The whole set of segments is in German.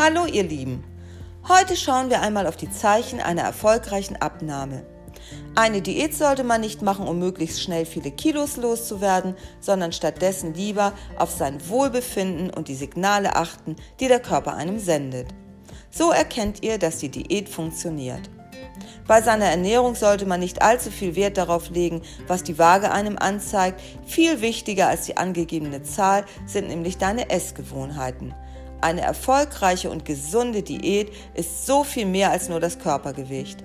Hallo ihr Lieben. Heute schauen wir einmal auf die Zeichen einer erfolgreichen Abnahme. Eine Diät sollte man nicht machen, um möglichst schnell viele Kilos loszuwerden, sondern stattdessen lieber auf sein Wohlbefinden und die Signale achten, die der Körper einem sendet. So erkennt ihr, dass die Diät funktioniert. Bei seiner Ernährung sollte man nicht allzu viel Wert darauf legen, was die Waage einem anzeigt. Viel wichtiger als die angegebene Zahl sind nämlich deine Essgewohnheiten. Eine erfolgreiche und gesunde Diät ist so viel mehr als nur das Körpergewicht.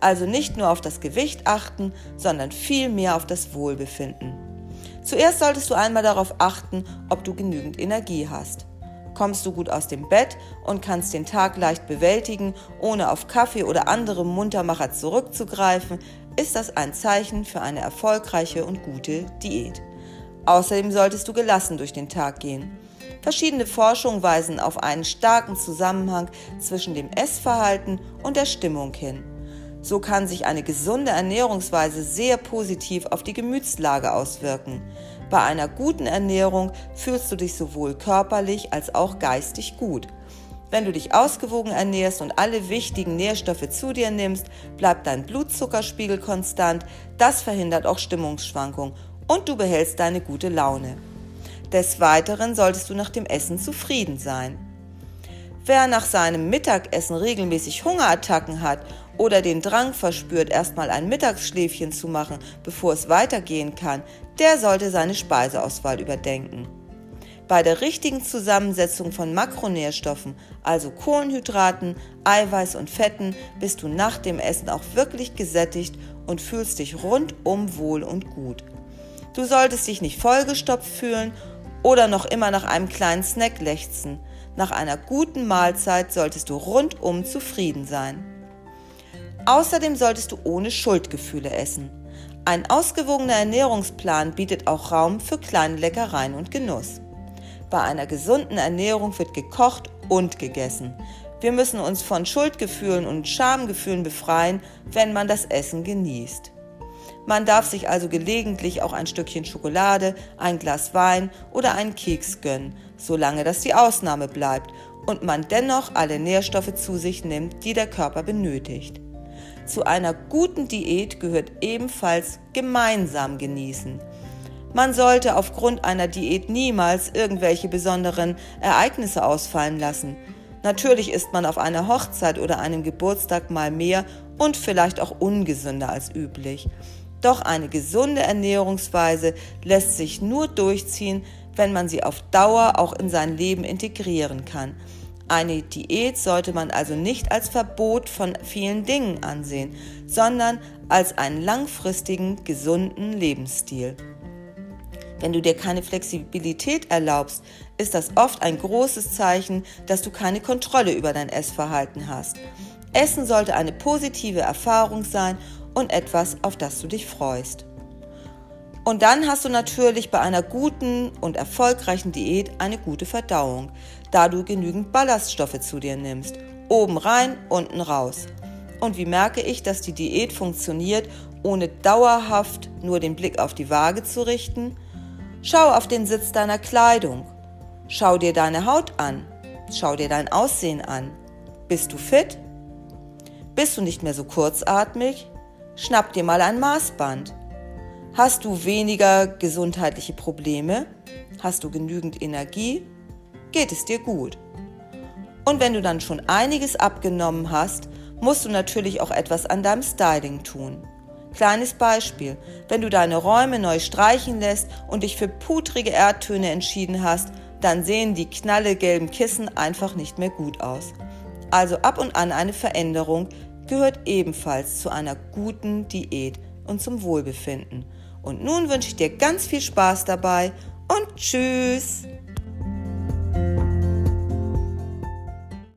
Also nicht nur auf das Gewicht achten, sondern viel mehr auf das Wohlbefinden. Zuerst solltest du einmal darauf achten, ob du genügend Energie hast. Kommst du gut aus dem Bett und kannst den Tag leicht bewältigen, ohne auf Kaffee oder andere Muntermacher zurückzugreifen, ist das ein Zeichen für eine erfolgreiche und gute Diät. Außerdem solltest du gelassen durch den Tag gehen. Verschiedene Forschungen weisen auf einen starken Zusammenhang zwischen dem Essverhalten und der Stimmung hin. So kann sich eine gesunde Ernährungsweise sehr positiv auf die Gemütslage auswirken. Bei einer guten Ernährung fühlst du dich sowohl körperlich als auch geistig gut. Wenn du dich ausgewogen ernährst und alle wichtigen Nährstoffe zu dir nimmst, bleibt dein Blutzuckerspiegel konstant, das verhindert auch Stimmungsschwankungen und du behältst deine gute Laune. Des Weiteren solltest du nach dem Essen zufrieden sein. Wer nach seinem Mittagessen regelmäßig Hungerattacken hat oder den Drang verspürt, erstmal ein Mittagsschläfchen zu machen, bevor es weitergehen kann, der sollte seine Speiseauswahl überdenken. Bei der richtigen Zusammensetzung von Makronährstoffen, also Kohlenhydraten, Eiweiß und Fetten, bist du nach dem Essen auch wirklich gesättigt und fühlst dich rundum wohl und gut. Du solltest dich nicht vollgestopft fühlen oder noch immer nach einem kleinen Snack lechzen. Nach einer guten Mahlzeit solltest du rundum zufrieden sein. Außerdem solltest du ohne Schuldgefühle essen. Ein ausgewogener Ernährungsplan bietet auch Raum für kleine Leckereien und Genuss. Bei einer gesunden Ernährung wird gekocht und gegessen. Wir müssen uns von Schuldgefühlen und Schamgefühlen befreien, wenn man das Essen genießt. Man darf sich also gelegentlich auch ein Stückchen Schokolade, ein Glas Wein oder einen Keks gönnen, solange das die Ausnahme bleibt und man dennoch alle Nährstoffe zu sich nimmt, die der Körper benötigt. Zu einer guten Diät gehört ebenfalls gemeinsam genießen. Man sollte aufgrund einer Diät niemals irgendwelche besonderen Ereignisse ausfallen lassen. Natürlich ist man auf einer Hochzeit oder einem Geburtstag mal mehr und vielleicht auch ungesünder als üblich. Doch eine gesunde Ernährungsweise lässt sich nur durchziehen, wenn man sie auf Dauer auch in sein Leben integrieren kann. Eine Diät sollte man also nicht als Verbot von vielen Dingen ansehen, sondern als einen langfristigen, gesunden Lebensstil. Wenn du dir keine Flexibilität erlaubst, ist das oft ein großes Zeichen, dass du keine Kontrolle über dein Essverhalten hast. Essen sollte eine positive Erfahrung sein und etwas, auf das du dich freust. Und dann hast du natürlich bei einer guten und erfolgreichen Diät eine gute Verdauung, da du genügend Ballaststoffe zu dir nimmst. Oben rein, unten raus. Und wie merke ich, dass die Diät funktioniert, ohne dauerhaft nur den Blick auf die Waage zu richten? Schau auf den Sitz deiner Kleidung. Schau dir deine Haut an. Schau dir dein Aussehen an. Bist du fit? Bist du nicht mehr so kurzatmig? Schnapp dir mal ein Maßband. Hast du weniger gesundheitliche Probleme? Hast du genügend Energie? Geht es dir gut? Und wenn du dann schon einiges abgenommen hast, musst du natürlich auch etwas an deinem Styling tun. Kleines Beispiel, wenn du deine Räume neu streichen lässt und dich für putrige Erdtöne entschieden hast, dann sehen die knallegelben Kissen einfach nicht mehr gut aus. Also ab und an eine Veränderung, gehört ebenfalls zu einer guten Diät und zum Wohlbefinden. Und nun wünsche ich dir ganz viel Spaß dabei und tschüss!